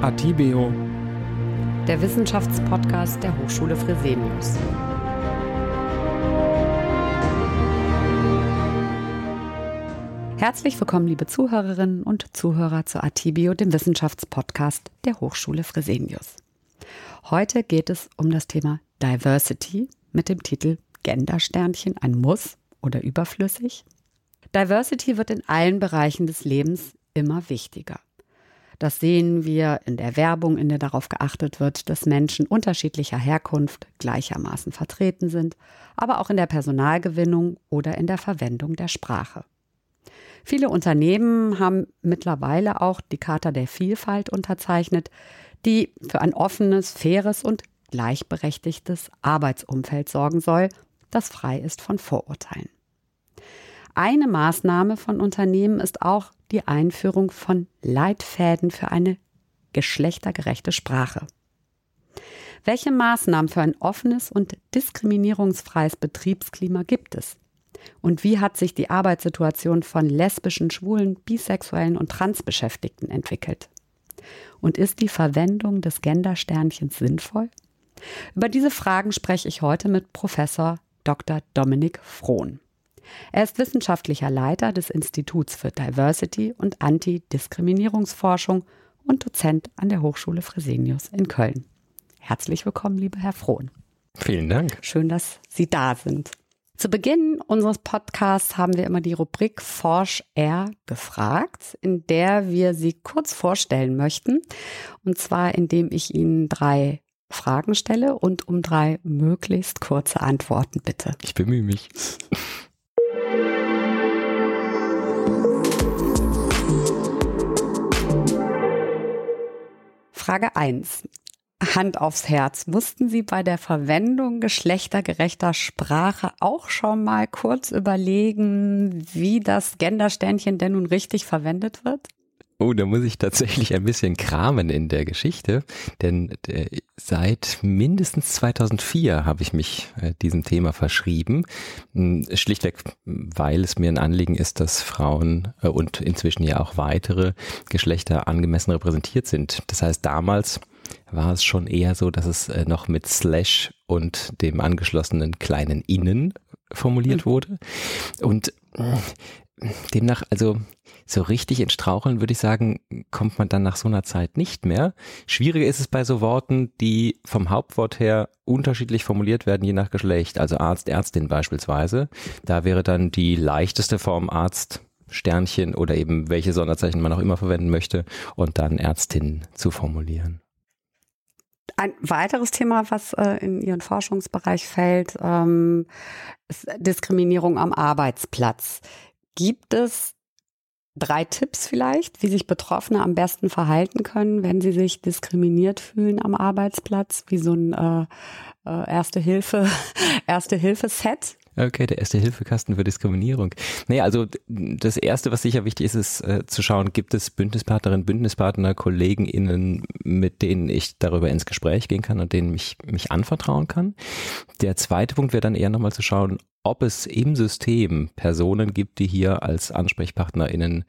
Atibeo, der Wissenschaftspodcast der Hochschule Fresenius. Herzlich willkommen, liebe Zuhörerinnen und Zuhörer zu Atibio, dem Wissenschaftspodcast der Hochschule Fresenius. Heute geht es um das Thema Diversity mit dem Titel Gendersternchen ein Muss oder überflüssig? Diversity wird in allen Bereichen des Lebens immer wichtiger. Das sehen wir in der Werbung, in der darauf geachtet wird, dass Menschen unterschiedlicher Herkunft gleichermaßen vertreten sind, aber auch in der Personalgewinnung oder in der Verwendung der Sprache. Viele Unternehmen haben mittlerweile auch die Charta der Vielfalt unterzeichnet, die für ein offenes, faires und gleichberechtigtes Arbeitsumfeld sorgen soll, das frei ist von Vorurteilen. Eine Maßnahme von Unternehmen ist auch die Einführung von Leitfäden für eine geschlechtergerechte Sprache. Welche Maßnahmen für ein offenes und diskriminierungsfreies Betriebsklima gibt es? Und wie hat sich die Arbeitssituation von lesbischen, schwulen, bisexuellen und Transbeschäftigten entwickelt? Und ist die Verwendung des Gendersternchens sinnvoll? Über diese Fragen spreche ich heute mit Professor Dr. Dominik Frohn. Er ist wissenschaftlicher Leiter des Instituts für Diversity und Antidiskriminierungsforschung und Dozent an der Hochschule Fresenius in Köln. Herzlich willkommen, lieber Herr Frohn. Vielen Dank. Schön, dass Sie da sind. Zu Beginn unseres Podcasts haben wir immer die Rubrik Forsch R gefragt, in der wir Sie kurz vorstellen möchten. Und zwar, indem ich Ihnen drei Fragen stelle und um drei möglichst kurze Antworten bitte. Ich bemühe mich. Frage 1. Hand aufs Herz. Mussten Sie bei der Verwendung geschlechtergerechter Sprache auch schon mal kurz überlegen, wie das Gendersternchen denn nun richtig verwendet wird? Oh, da muss ich tatsächlich ein bisschen kramen in der Geschichte, denn äh, seit mindestens 2004 habe ich mich äh, diesem Thema verschrieben. Hm, schlichtweg, weil es mir ein Anliegen ist, dass Frauen äh, und inzwischen ja auch weitere Geschlechter angemessen repräsentiert sind. Das heißt, damals war es schon eher so, dass es noch mit Slash und dem angeschlossenen kleinen Innen formuliert mhm. wurde. Und demnach, also so richtig in Straucheln, würde ich sagen, kommt man dann nach so einer Zeit nicht mehr. Schwieriger ist es bei so Worten, die vom Hauptwort her unterschiedlich formuliert werden, je nach Geschlecht. Also Arzt, Ärztin beispielsweise. Da wäre dann die leichteste Form Arzt, Sternchen oder eben welche Sonderzeichen man auch immer verwenden möchte und dann Ärztin zu formulieren. Ein weiteres Thema, was äh, in Ihren Forschungsbereich fällt, ähm, ist Diskriminierung am Arbeitsplatz. Gibt es drei Tipps vielleicht, wie sich Betroffene am besten verhalten können, wenn sie sich diskriminiert fühlen am Arbeitsplatz, wie so ein äh, äh, Erste Hilfe, Erste Hilfe Set? Okay, der erste Hilfekasten für Diskriminierung. Naja, also das Erste, was sicher wichtig ist, ist äh, zu schauen, gibt es Bündnispartnerinnen, Bündnispartner, KollegenInnen, mit denen ich darüber ins Gespräch gehen kann und denen mich, mich anvertrauen kann. Der zweite Punkt wäre dann eher nochmal zu schauen, ob es im System Personen gibt, die hier als AnsprechpartnerInnen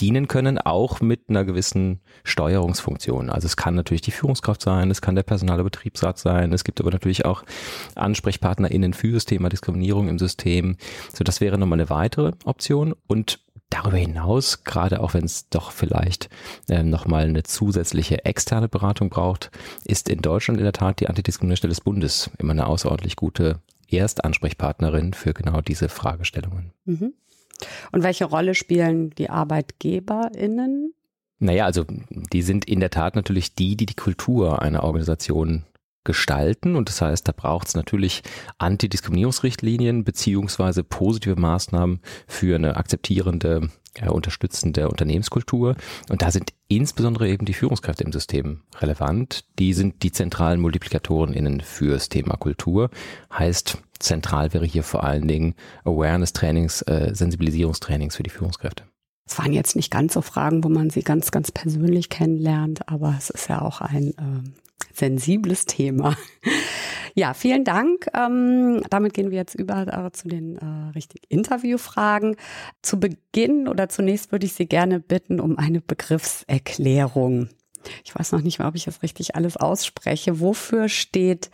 dienen können, auch mit einer gewissen Steuerungsfunktion. Also es kann natürlich die Führungskraft sein, es kann der personale Betriebsrat sein, es gibt aber natürlich auch AnsprechpartnerInnen für das Thema Diskriminierung im System. So, das wäre nochmal eine weitere Option und Darüber hinaus, gerade auch wenn es doch vielleicht äh, nochmal eine zusätzliche externe Beratung braucht, ist in Deutschland in der Tat die Antidiskriminierungsstelle des Bundes immer eine außerordentlich gute Erstansprechpartnerin für genau diese Fragestellungen. Mhm. Und welche Rolle spielen die ArbeitgeberInnen? Naja, also die sind in der Tat natürlich die, die die Kultur einer Organisation gestalten. Und das heißt, da braucht es natürlich Antidiskriminierungsrichtlinien beziehungsweise positive Maßnahmen für eine akzeptierende, äh, unterstützende Unternehmenskultur. Und da sind insbesondere eben die Führungskräfte im System relevant. Die sind die zentralen MultiplikatorInnen fürs Thema Kultur. Heißt, zentral wäre hier vor allen Dingen Awareness-Trainings, äh, Sensibilisierungstrainings für die Führungskräfte. Es waren jetzt nicht ganz so Fragen, wo man sie ganz, ganz persönlich kennenlernt, aber es ist ja auch ein äh, sensibles Thema. Ja, vielen Dank. Ähm, damit gehen wir jetzt über äh, zu den äh, richtigen Interviewfragen. Zu Beginn oder zunächst würde ich Sie gerne bitten um eine Begriffserklärung. ich weiß noch nicht mal, ob ich das richtig alles ausspreche. Wofür steht,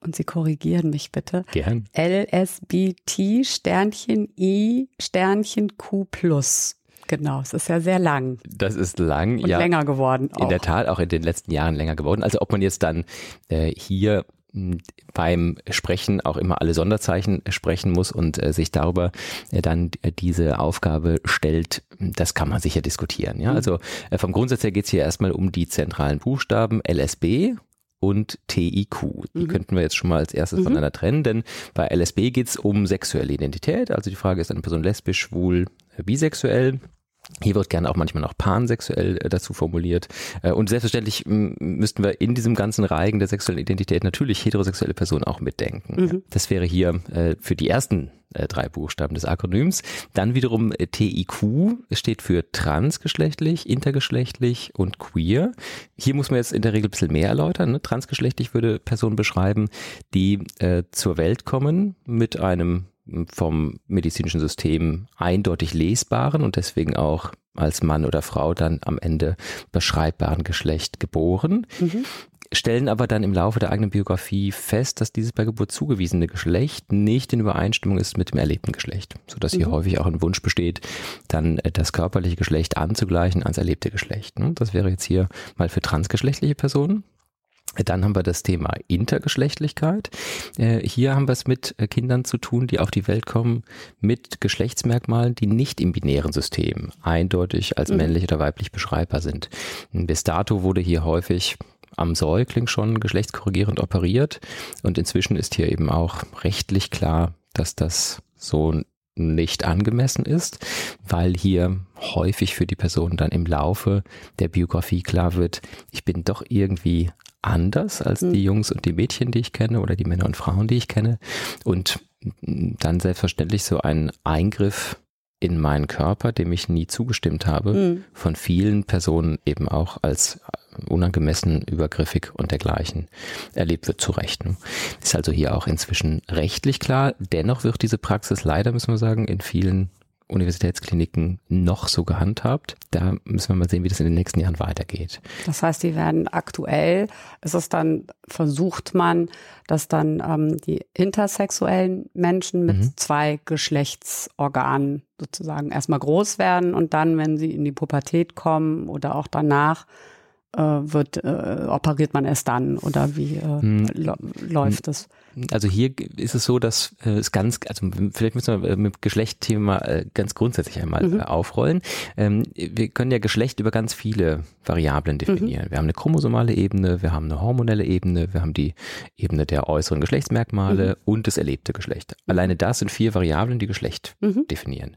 und Sie korrigieren mich bitte, Gern. LSBT Sternchen I Sternchen Q plus. Genau, es ist ja sehr lang. Das ist lang, Und ja. länger geworden. Auch. In der Tat auch in den letzten Jahren länger geworden. Also ob man jetzt dann äh, hier beim Sprechen auch immer alle Sonderzeichen sprechen muss und äh, sich darüber äh, dann äh, diese Aufgabe stellt, das kann man sicher diskutieren. Ja? Mhm. Also äh, vom Grundsatz her geht es hier erstmal um die zentralen Buchstaben LSB und TIQ. Die Mhm. könnten wir jetzt schon mal als erstes Mhm. voneinander trennen, denn bei LSB geht es um sexuelle Identität. Also die Frage ist eine Person lesbisch, schwul, äh, bisexuell. Hier wird gerne auch manchmal noch pansexuell äh, dazu formuliert. Äh, Und selbstverständlich müssten wir in diesem ganzen Reigen der sexuellen Identität natürlich heterosexuelle Personen auch mitdenken. Mhm. Das wäre hier äh, für die ersten drei Buchstaben des Akronyms. Dann wiederum TIQ steht für transgeschlechtlich, intergeschlechtlich und queer. Hier muss man jetzt in der Regel ein bisschen mehr erläutern. Ne? Transgeschlechtlich würde Personen beschreiben, die äh, zur Welt kommen mit einem vom medizinischen System eindeutig lesbaren und deswegen auch als Mann oder Frau dann am Ende beschreibbaren Geschlecht geboren, Mhm. stellen aber dann im Laufe der eigenen Biografie fest, dass dieses bei Geburt zugewiesene Geschlecht nicht in Übereinstimmung ist mit dem erlebten Geschlecht, sodass hier Mhm. häufig auch ein Wunsch besteht, dann äh, das körperliche Geschlecht anzugleichen ans erlebte Geschlecht. ne? Das wäre jetzt hier mal für transgeschlechtliche Personen. Dann haben wir das Thema Intergeschlechtlichkeit. Äh, Hier haben wir es mit äh, Kindern zu tun, die auf die Welt kommen mit Geschlechtsmerkmalen, die nicht im binären System eindeutig als Mhm. männlich oder weiblich beschreibbar sind. Bis dato wurde hier häufig am Säugling schon geschlechtskorrigierend operiert und inzwischen ist hier eben auch rechtlich klar, dass das so nicht angemessen ist, weil hier häufig für die Person dann im Laufe der Biografie klar wird, ich bin doch irgendwie anders als Mhm. die Jungs und die Mädchen, die ich kenne oder die Männer und Frauen, die ich kenne und dann selbstverständlich so ein Eingriff in meinen Körper, dem ich nie zugestimmt habe, Mhm. von vielen Personen eben auch als unangemessen, übergriffig und dergleichen erlebt wird, zu Recht. ne? Ist also hier auch inzwischen rechtlich klar. Dennoch wird diese Praxis leider, müssen wir sagen, in vielen Universitätskliniken noch so gehandhabt. Da müssen wir mal sehen, wie das in den nächsten Jahren weitergeht. Das heißt, die werden aktuell, ist es dann, versucht man, dass dann ähm, die intersexuellen Menschen mit Mhm. zwei Geschlechtsorganen sozusagen erstmal groß werden und dann, wenn sie in die Pubertät kommen oder auch danach, äh, wird, äh, operiert man erst dann oder wie äh, Hm. läuft es? Also hier ist es so, dass äh, es ganz, also vielleicht müssen wir äh, mit Geschlechtthema äh, ganz grundsätzlich einmal Mhm. äh, aufrollen. Ähm, wir können ja Geschlecht über ganz viele Variablen definieren. Wir haben eine chromosomale Ebene, wir haben eine hormonelle Ebene, wir haben die Ebene der äußeren Geschlechtsmerkmale und das erlebte Geschlecht. Alleine das sind vier Variablen, die Geschlecht Mhm. definieren.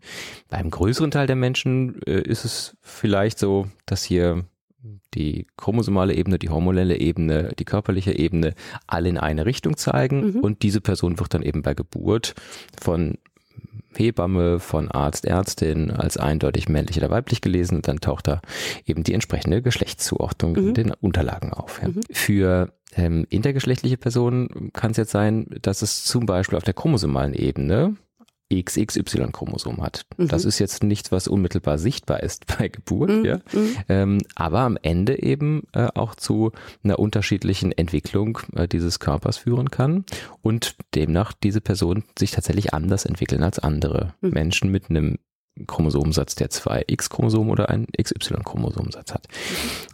Beim größeren Teil der Menschen ist es vielleicht so, dass hier die chromosomale Ebene, die hormonelle Ebene, die körperliche Ebene alle in eine Richtung zeigen Mhm. und diese Person wird dann eben bei Geburt von Hebamme, von Arzt, Ärztin als eindeutig männlich oder weiblich gelesen und dann taucht da eben die entsprechende Geschlechtszuordnung in Mhm. den Unterlagen auf. Ja. Mhm. Für ähm, intergeschlechtliche Personen kann es jetzt sein, dass es zum Beispiel auf der chromosomalen Ebene XXY-Chromosom hat. Mhm. Das ist jetzt nichts, was unmittelbar sichtbar ist bei Geburt, Mhm. ja. Mhm. Ähm, aber am Ende eben äh, auch zu einer unterschiedlichen Entwicklung äh, dieses Körpers führen kann und demnach diese Person sich tatsächlich anders entwickeln als andere Mhm. Menschen mit einem Chromosomensatz, der zwei X-Chromosom oder einen XY-Chromosomensatz hat.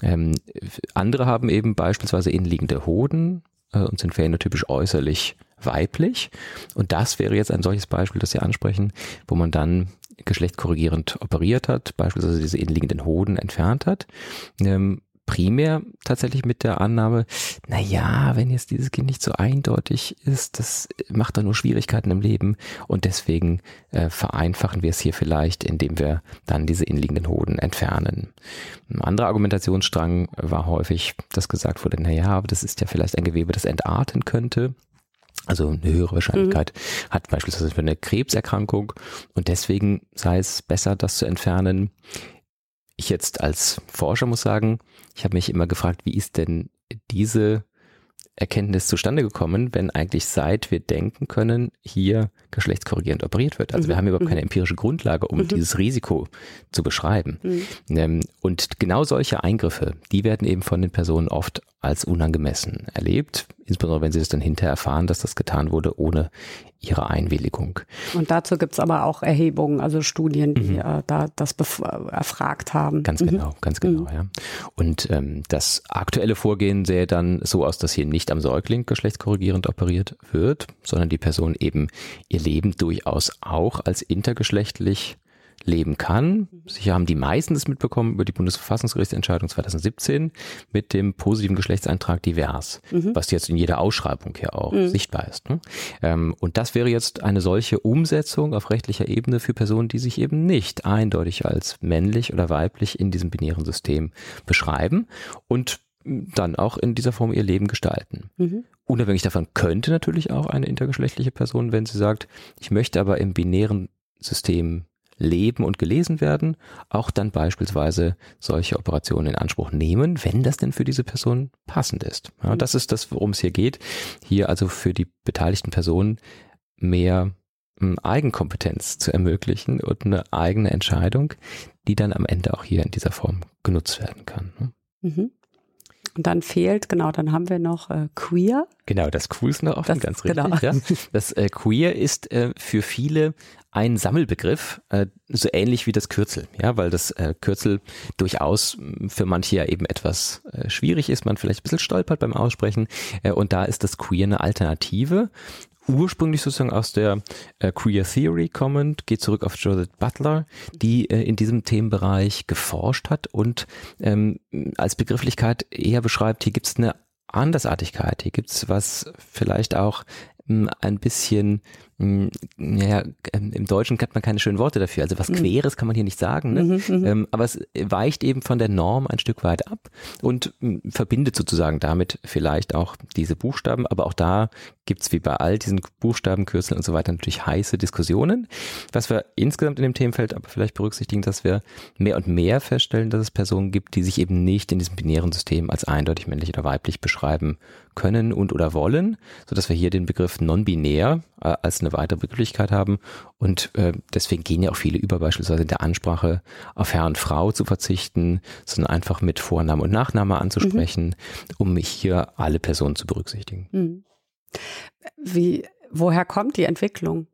Ähm, f- andere haben eben beispielsweise innenliegende Hoden äh, und sind phänotypisch äußerlich weiblich. Und das wäre jetzt ein solches Beispiel, das Sie ansprechen, wo man dann geschlechtskorrigierend operiert hat, beispielsweise diese innenliegenden Hoden entfernt hat. Ähm, primär tatsächlich mit der Annahme, na ja, wenn jetzt dieses Kind nicht so eindeutig ist, das macht dann nur Schwierigkeiten im Leben und deswegen äh, vereinfachen wir es hier vielleicht, indem wir dann diese innenliegenden Hoden entfernen. Ein anderer Argumentationsstrang war häufig, dass gesagt wurde, na ja, aber das ist ja vielleicht ein Gewebe, das entarten könnte. Also eine höhere Wahrscheinlichkeit hat beispielsweise für eine Krebserkrankung und deswegen sei es besser, das zu entfernen. Ich jetzt als Forscher muss sagen, ich habe mich immer gefragt, wie ist denn diese Erkenntnis zustande gekommen, wenn eigentlich seit wir denken können, hier geschlechtskorrigierend operiert wird. Also mhm. wir haben überhaupt keine mhm. empirische Grundlage, um mhm. dieses Risiko zu beschreiben. Mhm. Ähm, und genau solche Eingriffe, die werden eben von den Personen oft als unangemessen erlebt, insbesondere wenn sie das dann hinterher erfahren, dass das getan wurde ohne ihre Einwilligung. Und dazu gibt es aber auch Erhebungen, also Studien, die mhm. äh, da das erfragt haben. Ganz mhm. genau, ganz genau, mhm. ja. Und ähm, das aktuelle Vorgehen sähe dann so aus, dass hier nicht am Säugling geschlechtskorrigierend operiert wird, sondern die Person eben ihr Leben durchaus auch als intergeschlechtlich leben kann. Sicher haben die meisten das mitbekommen über die Bundesverfassungsgerichtsentscheidung 2017 mit dem positiven Geschlechtseintrag divers, mhm. was jetzt in jeder Ausschreibung hier auch mhm. sichtbar ist. Ne? Ähm, und das wäre jetzt eine solche Umsetzung auf rechtlicher Ebene für Personen, die sich eben nicht eindeutig als männlich oder weiblich in diesem binären System beschreiben und dann auch in dieser Form ihr Leben gestalten. Mhm. Unabhängig davon könnte natürlich auch eine intergeschlechtliche Person, wenn sie sagt, ich möchte aber im binären System leben und gelesen werden, auch dann beispielsweise solche Operationen in Anspruch nehmen, wenn das denn für diese Person passend ist. Ja, mhm. das ist das, worum es hier geht. Hier also für die beteiligten Personen mehr hm, Eigenkompetenz zu ermöglichen und eine eigene Entscheidung, die dann am Ende auch hier in dieser Form genutzt werden kann. Ne? Mhm. Und dann fehlt, genau, dann haben wir noch äh, Queer. Genau, das Q ist noch offen, das, ganz richtig. Genau. Ja. Das äh, Queer ist äh, für viele ein Sammelbegriff, äh, so ähnlich wie das Kürzel, ja, weil das äh, Kürzel durchaus für manche ja eben etwas äh, schwierig ist, man vielleicht ein bisschen stolpert beim Aussprechen äh, und da ist das Queer eine Alternative ursprünglich sozusagen aus der äh, Queer Theory kommend, geht zurück auf Judith Butler, die äh, in diesem Themenbereich geforscht hat und ähm, als Begrifflichkeit eher beschreibt, hier gibt es eine Andersartigkeit, hier gibt es was vielleicht auch mh, ein bisschen hm, ja, ähm, im Deutschen kennt man keine schönen Worte dafür. Also was mhm. Queres kann man hier nicht sagen, ne? Mhm, mhm, ähm, aber es weicht eben von der Norm ein Stück weit ab und hm, verbindet sozusagen damit vielleicht auch diese Buchstaben. Aber auch da gibt's wie bei all diesen Buchstabenkürzeln und so weiter natürlich heiße Diskussionen. Was wir insgesamt in dem Themenfeld aber vielleicht berücksichtigen, dass wir mehr und mehr feststellen, dass es Personen gibt, die sich eben nicht in diesem binären System als eindeutig männlich oder weiblich beschreiben können und oder wollen, so dass wir hier den Begriff non-binär äh, als eine weitere Begrifflichkeit haben. Und äh, deswegen gehen ja auch viele über, beispielsweise in der Ansprache auf Herr und Frau zu verzichten, sondern einfach mit Vorname und Nachname anzusprechen, mhm. um hier alle Personen zu berücksichtigen. Mhm. Wie, woher kommt die Entwicklung?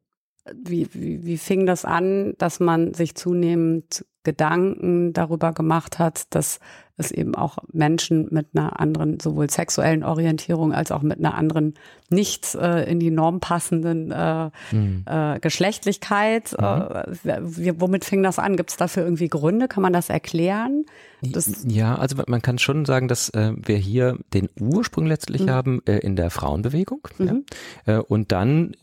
Wie, wie, wie fing das an, dass man sich zunehmend Gedanken darüber gemacht hat, dass es eben auch Menschen mit einer anderen, sowohl sexuellen Orientierung als auch mit einer anderen, nicht äh, in die Norm passenden äh, mhm. äh, Geschlechtlichkeit. Mhm. Äh, womit fing das an? Gibt es dafür irgendwie Gründe? Kann man das erklären? Das ja, also man kann schon sagen, dass äh, wir hier den Ursprung letztlich mhm. haben äh, in der Frauenbewegung mhm. ja? äh, und dann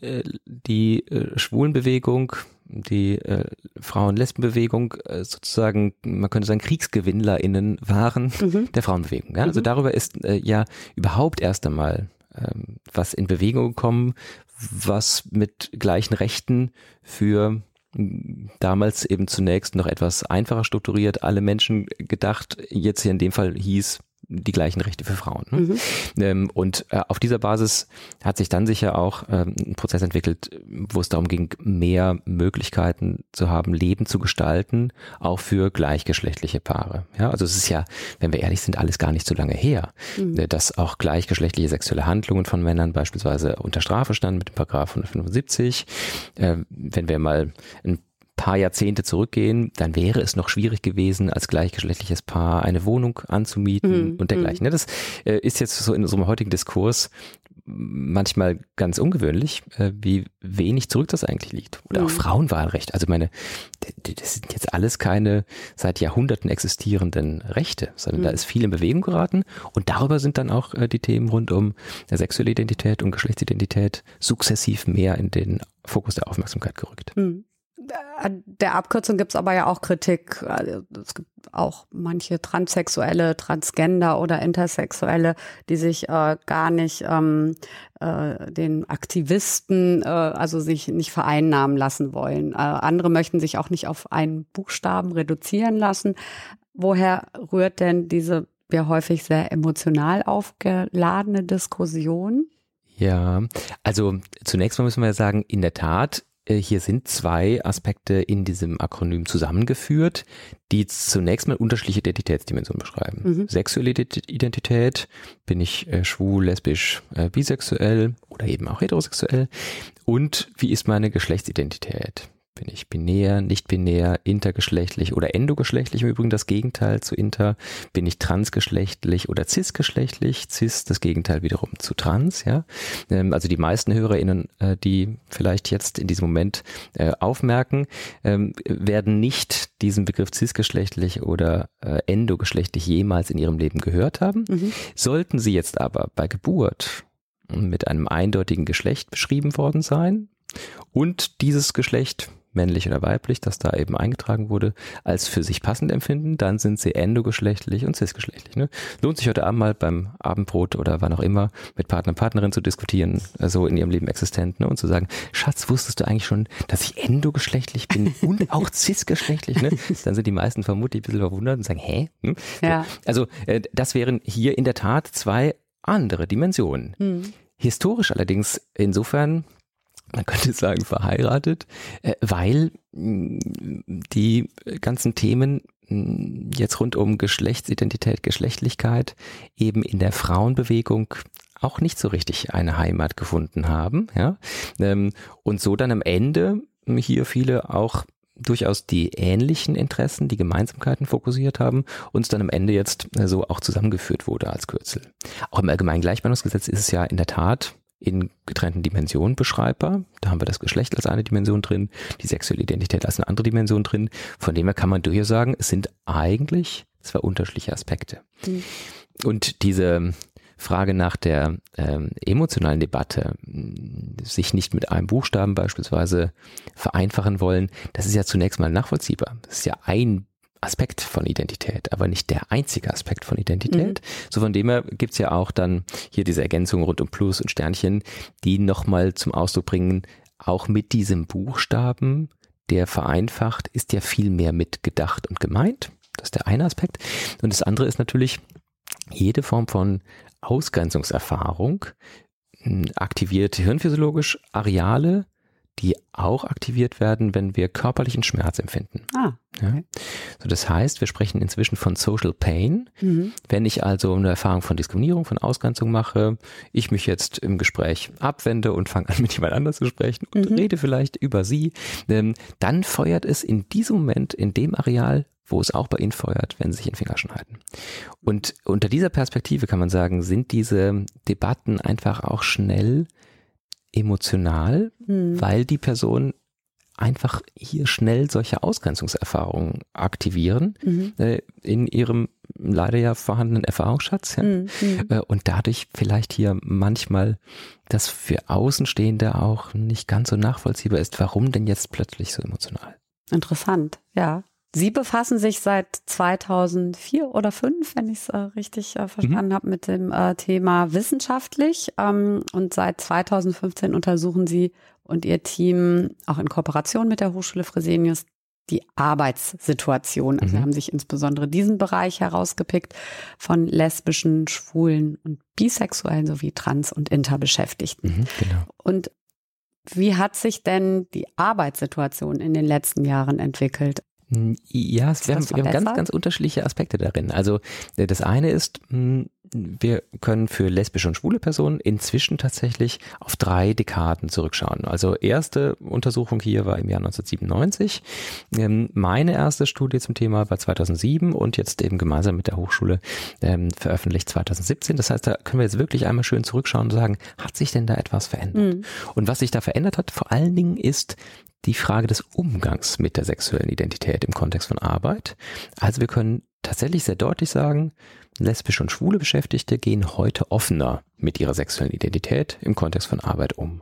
die Schwulenbewegung die äh, Frauen-Lesben-Bewegung äh, sozusagen, man könnte sagen, KriegsgewinnlerInnen waren mhm. der Frauenbewegung. Ja? Also mhm. darüber ist äh, ja überhaupt erst einmal ähm, was in Bewegung gekommen, was mit gleichen Rechten für damals eben zunächst noch etwas einfacher strukturiert, alle Menschen gedacht, jetzt hier in dem Fall hieß, die gleichen Rechte für Frauen. Ne? Mhm. Ähm, und äh, auf dieser Basis hat sich dann sicher auch ähm, ein Prozess entwickelt, wo es darum ging, mehr Möglichkeiten zu haben, Leben zu gestalten, auch für gleichgeschlechtliche Paare. Ja, also es ist ja, wenn wir ehrlich sind, alles gar nicht so lange her, mhm. Äh, dass auch gleichgeschlechtliche sexuelle Handlungen von Männern beispielsweise unter Strafe standen mit dem Paragraph 175. Äh, wenn wir mal ein paar Jahrzehnte zurückgehen, dann wäre es noch schwierig gewesen, als gleichgeschlechtliches Paar eine Wohnung anzumieten mhm. und dergleichen. Mhm. Das äh, ist jetzt so in unserem heutigen Diskurs manchmal ganz ungewöhnlich, äh, wie wenig zurück das eigentlich liegt. Oder auch mhm. Frauenwahlrecht. Also meine, das sind jetzt alles keine seit Jahrhunderten existierenden Rechte, sondern mhm. da ist viel in Bewegung geraten und darüber sind dann auch äh, die Themen rund um sexuelle Identität und Geschlechtsidentität sukzessiv mehr in den Fokus der Aufmerksamkeit gerückt. Mhm der Abkürzung gibt es aber ja auch Kritik. Also, es gibt auch manche Transsexuelle, Transgender oder Intersexuelle, die sich äh, gar nicht ähm, äh, den Aktivisten, äh, also sich nicht vereinnahmen lassen wollen. Äh, andere möchten sich auch nicht auf einen Buchstaben reduzieren lassen. Woher rührt denn diese ja häufig sehr emotional aufgeladene Diskussion. Ja, also zunächst mal müssen wir sagen, in der Tat hier sind zwei Aspekte in diesem Akronym zusammengeführt, die zunächst mal unterschiedliche Identitätsdimensionen beschreiben. Mhm. Sexuelle Identität, bin ich äh, schwul, lesbisch, äh, bisexuell oder eben auch heterosexuell und wie ist meine Geschlechtsidentität? Bin ich binär, nicht binär, intergeschlechtlich oder endogeschlechtlich im Übrigen das Gegenteil zu inter? Bin ich transgeschlechtlich oder cisgeschlechtlich? Cis das Gegenteil wiederum zu trans, ja. Ähm, also die meisten HörerInnen, äh, die vielleicht jetzt in diesem Moment äh, aufmerken, ähm, werden nicht diesen Begriff cisgeschlechtlich oder äh, endogeschlechtlich jemals in ihrem Leben gehört haben. Mhm. Sollten sie jetzt aber bei Geburt mit einem eindeutigen Geschlecht beschrieben worden sein und dieses Geschlecht männlich oder weiblich, das da eben eingetragen wurde, als für sich passend empfinden, dann sind sie endogeschlechtlich und cisgeschlechtlich. Ne? Lohnt sich heute Abend mal beim Abendbrot oder wann auch immer mit Partner und Partnerin zu diskutieren, so also in ihrem Leben existent ne? und zu sagen, Schatz, wusstest du eigentlich schon, dass ich endogeschlechtlich bin und auch cisgeschlechtlich? Ne? Dann sind die meisten vermutlich ein bisschen verwundert und sagen, hä? Hm? Ja. Also äh, das wären hier in der Tat zwei andere Dimensionen. Hm. Historisch allerdings insofern man könnte sagen, verheiratet, äh, weil mm, die ganzen Themen mm, jetzt rund um Geschlechtsidentität, Geschlechtlichkeit eben in der Frauenbewegung auch nicht so richtig eine Heimat gefunden haben, ja, ähm, und so dann am Ende hier viele auch durchaus die ähnlichen Interessen, die Gemeinsamkeiten fokussiert haben, uns dann am Ende jetzt äh, so auch zusammengeführt wurde als Kürzel. Auch im Allgemeinen Gleichbehandlungsgesetz ist es ja in der Tat in getrennten Dimensionen beschreibbar. Da haben wir das Geschlecht als eine Dimension drin, die sexuelle Identität als eine andere Dimension drin. Von dem her kann man durchaus sagen, es sind eigentlich zwei unterschiedliche Aspekte. Mhm. Und diese Frage nach der ähm, emotionalen Debatte, sich nicht mit einem Buchstaben beispielsweise vereinfachen wollen, das ist ja zunächst mal nachvollziehbar. Das ist ja ein Aspekt von Identität, aber nicht der einzige Aspekt von Identität. Mhm. So von dem her gibt's ja auch dann hier diese Ergänzungen rund um Plus und Sternchen, die nochmal zum Ausdruck bringen, auch mit diesem Buchstaben, der vereinfacht, ist ja viel mehr mitgedacht und gemeint. Das ist der eine Aspekt. Und das andere ist natürlich, jede Form von Ausgrenzungserfahrung hm, aktiviert hirnphysiologisch Areale, die auch aktiviert werden, wenn wir körperlichen Schmerz empfinden. Ah. Ja? so das heißt, wir sprechen inzwischen von Social Pain. Mhm. Wenn ich also eine Erfahrung von Diskriminierung, von Ausgrenzung mache, ich mich jetzt im Gespräch abwende und fange an, mit jemand anders zu sprechen und mhm. rede vielleicht über sie, ähm, dann feuert es in diesem Moment, in dem Areal, wo es auch bei Ihnen feuert, wenn Sie sich in Finger schneiden. Und unter dieser Perspektive kann man sagen, sind diese Debatten einfach auch schnell emotional, mhm. weil die Person einfach hier schnell solche Ausgrenzungserfahrungen aktivieren mhm. äh, in ihrem leider ja vorhandenen Erfahrungsschatz ja, mhm. äh, und dadurch vielleicht hier manchmal das für Außenstehende auch nicht ganz so nachvollziehbar ist, warum denn jetzt plötzlich so emotional. Interessant, ja. Sie befassen sich seit 2004 oder 2005, wenn ich es äh, richtig äh, verstanden mhm. habe, mit dem äh, Thema wissenschaftlich. Ähm, und seit 2015 untersuchen Sie und Ihr Team auch in Kooperation mit der Hochschule Fresenius die Arbeitssituation. Also mhm. haben sich insbesondere diesen Bereich herausgepickt von lesbischen, schwulen und bisexuellen sowie trans- und interbeschäftigten. Mhm, genau. Und wie hat sich denn die Arbeitssituation in den letzten Jahren entwickelt? Hm, ja, wir haben, wir haben ganz, ganz unterschiedliche Aspekte darin. Also äh, das eine ist, hm, wir können für lesbische und schwule Personen inzwischen tatsächlich auf drei Dekaden zurückschauen. Also erste Untersuchung hier war im Jahr 1997. Ähm, meine erste Studie zum Thema war 2007 und jetzt eben gemeinsam mit der Hochschule ähm, veröffentlicht 2017. Das heißt, da können wir jetzt wirklich einmal schön zurückschauen und sagen, hat sich denn da etwas verändert? Mhm. Und was sich da verändert hat, vor allen Dingen ist die Frage des Umgangs mit der sexuellen Identität im Kontext von Arbeit. Also wir können tatsächlich sehr deutlich sagen, lesbische und schwule Beschäftigte gehen heute offener mit ihrer sexuellen Identität im Kontext von Arbeit um.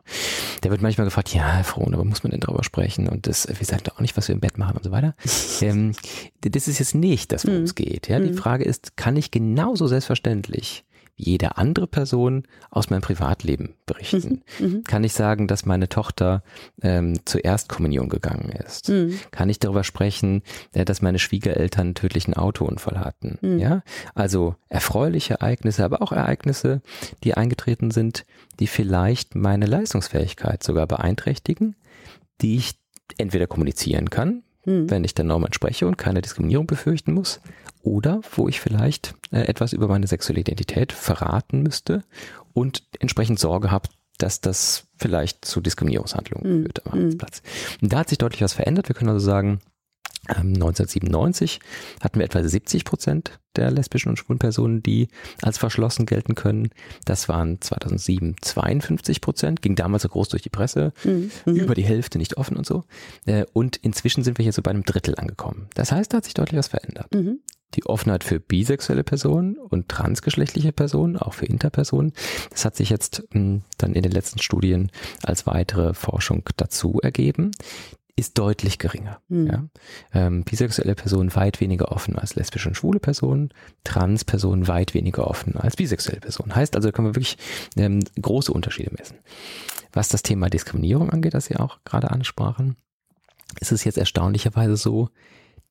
Da wird manchmal gefragt, ja, Herr Frohn, aber muss man denn darüber sprechen? Und das, wir sagen doch auch nicht, was wir im Bett machen und so weiter. ähm, das ist jetzt nicht das, worum es mm. geht. Ja? Die mm. Frage ist, kann ich genauso selbstverständlich jede andere Person aus meinem Privatleben berichten? Mhm. mhm. Kann ich sagen, dass meine Tochter ähm, zur Erstkommunion gegangen ist? Mhm. Kann ich darüber sprechen, äh, dass meine Schwiegereltern einen tödlichen Autounfall hatten? Mhm. Ja, also erfreuliche Ereignisse, aber auch Ereignisse, die eingetreten sind, die vielleicht meine Leistungsfähigkeit sogar beeinträchtigen, die ich entweder kommunizieren kann, mhm. wenn ich der Norm entspreche und keine Diskriminierung befürchten muss, oder wo ich vielleicht äh, etwas über meine sexuelle Identität verraten müsste und entsprechend Sorge habe, dass das vielleicht zu Diskriminierungshandlungen mhm. führt am Arbeitsplatz. Und da hat sich deutlich was verändert. Wir können also sagen, 1997 ähm, hatten wir etwa 70 Prozent der lesbischen und schwulen Personen, die als verschlossen gelten können. Das waren 2007 52 Prozent, ging damals so groß durch die Presse, mhm. über die Hälfte nicht offen und so. Äh, und inzwischen sind wir hier so bei einem Drittel angekommen. Das heißt, da hat sich deutlich was verändert. Mhm. Die Offenheit für bisexuelle Personen und transgeschlechtliche Personen, auch für Interpersonen, das hat sich jetzt hm, dann in den letzten Studien als weitere Forschung dazu ergeben ist deutlich geringer. Mhm. Ja? Ähm, bisexuelle Personen weit weniger offen als lesbische und schwule Personen, Trans-Personen weit weniger offen als bisexuelle Personen. Heißt also, da können wir wirklich ähm, große Unterschiede messen. Was das Thema Diskriminierung angeht, das Sie auch gerade ansprachen, ist es jetzt erstaunlicherweise so,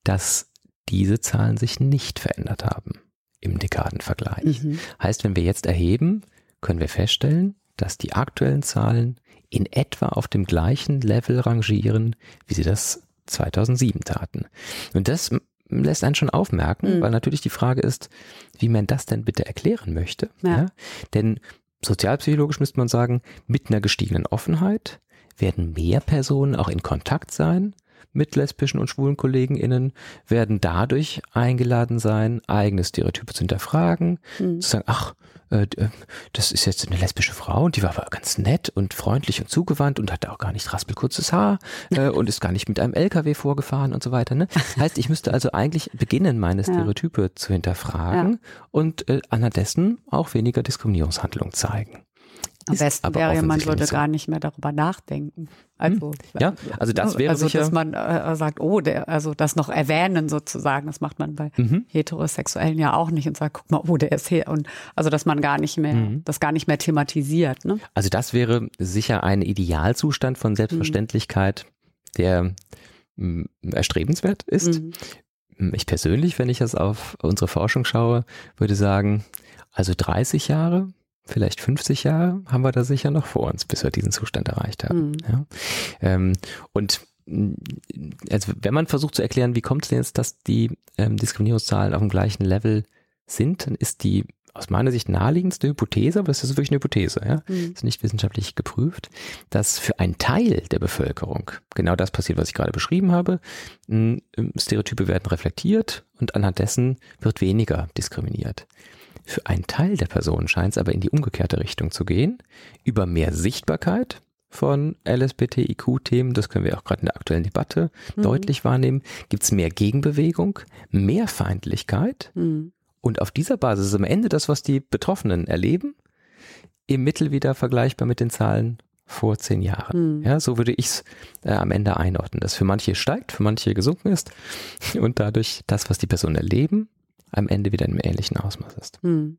dass diese Zahlen sich nicht verändert haben im Dekadenvergleich. Mhm. Heißt, wenn wir jetzt erheben, können wir feststellen, dass die aktuellen Zahlen in etwa auf dem gleichen Level rangieren, wie sie das 2007 taten. Und das lässt einen schon aufmerken, mhm. weil natürlich die Frage ist, wie man das denn bitte erklären möchte. Ja. ja? Denn sozialpsychologisch müsste man sagen, mit einer gestiegenen Offenheit werden mehr Personen auch in Kontakt sein mit lesbischen und schwulen KollegenInnen, werden dadurch eingeladen sein, eigene Stereotype zu hinterfragen, mhm. zu sagen, ach, äh, äh, das ist jetzt eine lesbische Frau und die war aber ganz nett und freundlich und zugewandt und hatte auch gar nicht raspelkurzes Haar äh, und ist gar nicht mit einem LKW vorgefahren und so weiter. Ne? Heißt, ich müsste also eigentlich beginnen, meine Stereotype ja. zu hinterfragen ja. und äh, anhand dessen auch weniger Diskriminierungshandlungen zeigen. Am besten wäre, man würde so. gar nicht mehr darüber nachdenken. Also, hm. ja, also das wäre also, sicher. dass man äh, sagt, oh, der, also das noch erwähnen sozusagen, das macht man bei mhm. Heterosexuellen ja auch nicht und sagt, guck mal, oh, der ist hier und also, dass man gar nicht mehr, mhm. das gar nicht mehr thematisiert. Ne? Also das wäre sicher ein Idealzustand von Selbstverständlichkeit, mhm. der mh, hm, erstrebenswert ist. Mhm. Hm, ich persönlich, wenn ich jetzt auf unsere Forschung schaue, würde sagen, also 30 Jahre vielleicht 50 Jahre haben wir da sicher noch vor uns, bis wir diesen Zustand erreicht haben. Mhm. Ja? Ähm, und mm, also wenn man versucht zu erklären, wie kommt es denn jetzt, dass die ähm, Diskriminierungszahlen auf dem gleichen Level sind, dann ist die aus meiner Sicht naheliegendste Hypothese, aber das ist wirklich eine Hypothese, ja, mhm. ist nicht wissenschaftlich geprüft, dass für einen Teil der Bevölkerung genau das passiert, was ich gerade beschrieben habe. Ähm, Stereotype werden reflektiert und anhand dessen wird weniger diskriminiert. Für einen Teil der Personen scheint es aber in die umgekehrte Richtung zu gehen. Über mehr Sichtbarkeit von LSBTIQ-Themen, das können wir auch gerade in der aktuellen Debatte mhm. deutlich wahrnehmen, gibt es mehr Gegenbewegung, mehr Feindlichkeit. Mhm. Und auf dieser Basis ist am Ende das, was die Betroffenen erleben, im Mittel wieder vergleichbar mit den Zahlen vor zehn Jahren. Mhm. Ja, so würde ich es äh, am Ende einordnen, dass für manche steigt, für manche gesunken ist und dadurch das, was die Personen erleben, am Ende wieder in einem ähnlichen Ausmaß ist. Hm.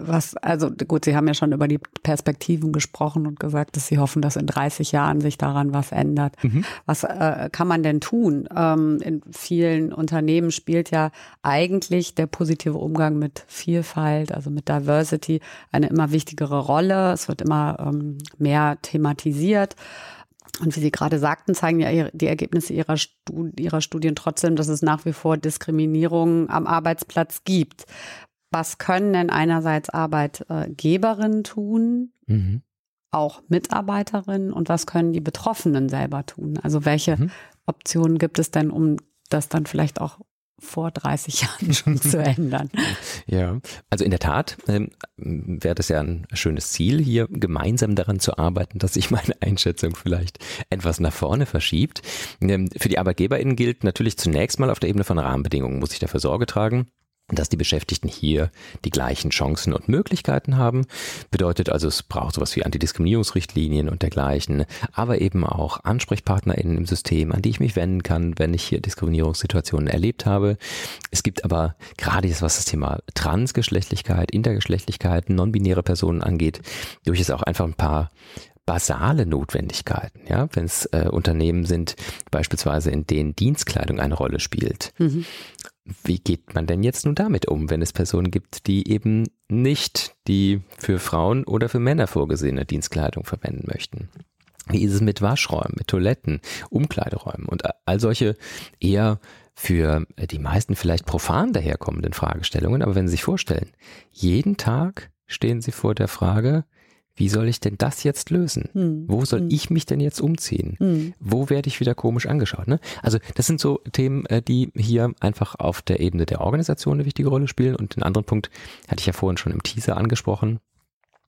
Was, also gut, Sie haben ja schon über die Perspektiven gesprochen und gesagt, dass Sie hoffen, dass in 30 Jahren sich daran was ändert. Mhm. Was äh, kann man denn tun? Ähm, in vielen Unternehmen spielt ja eigentlich der positive Umgang mit Vielfalt, also mit Diversity, eine immer wichtigere Rolle. Es wird immer ähm, mehr thematisiert. Und wie Sie gerade sagten, zeigen ja die Ergebnisse ihrer, Stud ihrer Studien trotzdem, dass es nach wie vor Diskriminierung am Arbeitsplatz gibt. Was können denn einerseits Arbeitgeberinnen tun, mhm. auch Mitarbeiterinnen und was können die Betroffenen selber tun? Also welche mhm. Optionen gibt es denn, um das dann vielleicht auch vor 30 Jahren schon zu ändern. Ja, also in der Tat ähm, wäre das ja ein schönes Ziel, hier gemeinsam daran zu arbeiten, dass sich meine Einschätzung vielleicht etwas nach vorne verschiebt. Ähm, für die ArbeitgeberInnen gilt natürlich zunächst mal auf der Ebene von Rahmenbedingungen muss ich dafür Sorge tragen, dass die Beschäftigten hier die gleichen Chancen und Möglichkeiten haben. Bedeutet also, es braucht sowas wie Antidiskriminierungsrichtlinien und dergleichen, aber eben auch AnsprechpartnerInnen im System, an die ich mich wenden kann, wenn ich hier Diskriminierungssituationen erlebt habe. Es gibt aber gerade jetzt, was das Thema Transgeschlechtlichkeit, Intergeschlechtlichkeit, non-binäre Personen angeht, durchaus auch einfach ein paar basale Notwendigkeiten, ja, wenn es äh, Unternehmen sind, beispielsweise in denen Dienstkleidung eine Rolle spielt. Mhm wie geht man denn jetzt nun damit um, wenn es Personen gibt, die eben nicht die für Frauen oder für Männer vorgesehene Dienstkleidung verwenden möchten? Wie ist es mit Waschräumen, mit Toiletten, Umkleideräumen und all solche eher für die meisten vielleicht profan daherkommenden Fragestellungen, aber wenn Sie sich vorstellen, jeden Tag stehen Sie vor der Frage, wie soll ich denn das jetzt lösen? Hm. Wo soll hm. ich mich denn jetzt umziehen? Hm. Wo werde ich wieder komisch angeschaut? Ne? Also das sind so Themen, äh, die hier einfach auf der Ebene der Organisation eine wichtige Rolle spielen. Und den anderen Punkt hatte ich ja vorhin schon im Teaser angesprochen.